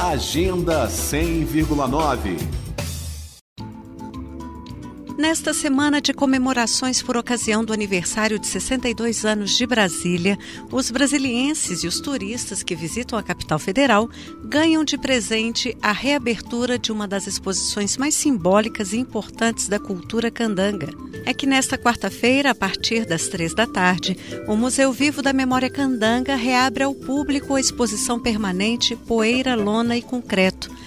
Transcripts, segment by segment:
Agenda 100,9 Nesta semana de comemorações por ocasião do aniversário de 62 anos de Brasília, os brasilienses e os turistas que visitam a capital federal ganham de presente a reabertura de uma das exposições mais simbólicas e importantes da cultura candanga. É que nesta quarta-feira, a partir das três da tarde, o Museu Vivo da Memória Candanga reabre ao público a exposição permanente Poeira, Lona e Concreto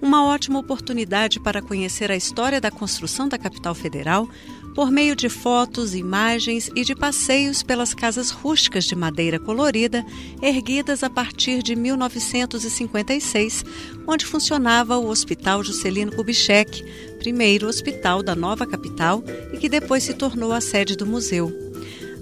uma ótima oportunidade para conhecer a história da construção da capital federal por meio de fotos, imagens e de passeios pelas casas rústicas de madeira colorida erguidas a partir de 1956, onde funcionava o Hospital Juscelino Kubitschek, primeiro hospital da nova capital e que depois se tornou a sede do museu.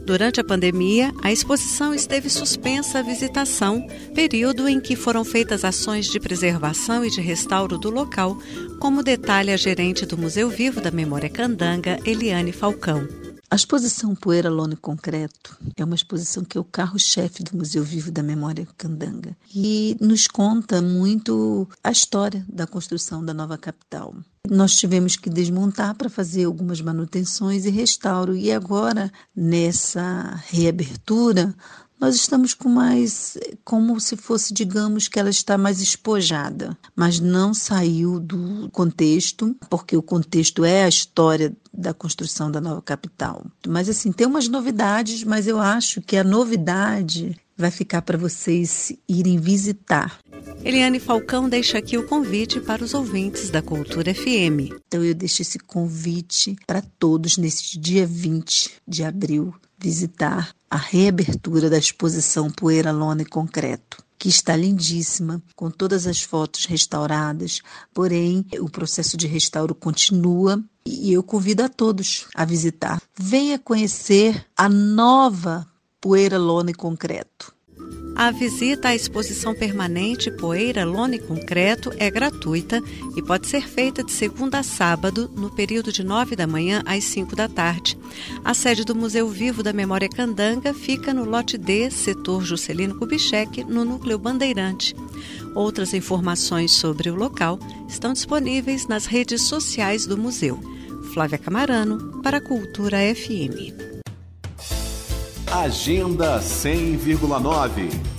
Durante a pandemia, a exposição esteve suspensa à visitação, período em que foram feitas ações de preservação e de restauro do local, como detalha a gerente do Museu Vivo da Memória Candanga, Eliane Falcão. A exposição Poeira, Lona e Concreto é uma exposição que é o carro-chefe do Museu Vivo da Memória Candanga e nos conta muito a história da construção da nova capital. Nós tivemos que desmontar para fazer algumas manutenções e restauro, e agora, nessa reabertura, nós estamos com mais, como se fosse, digamos, que ela está mais espojada, mas não saiu do contexto, porque o contexto é a história da construção da nova capital. Mas, assim, tem umas novidades, mas eu acho que a novidade vai ficar para vocês irem visitar. Eliane Falcão deixa aqui o convite para os ouvintes da Cultura FM. Então eu deixo esse convite para todos neste dia 20 de abril visitar a reabertura da exposição Poeira, Lona e Concreto que está lindíssima, com todas as fotos restauradas, porém o processo de restauro continua e eu convido a todos a visitar. Venha conhecer a nova Poeira, Lona e Concreto. A visita à exposição permanente Poeira, Lona e Concreto é gratuita e pode ser feita de segunda a sábado, no período de 9 da manhã às 5 da tarde. A sede do Museu Vivo da Memória Candanga fica no lote D, setor Juscelino Kubitschek, no núcleo Bandeirante. Outras informações sobre o local estão disponíveis nas redes sociais do museu. Flávia Camarano, para a Cultura FM. Agenda 100,9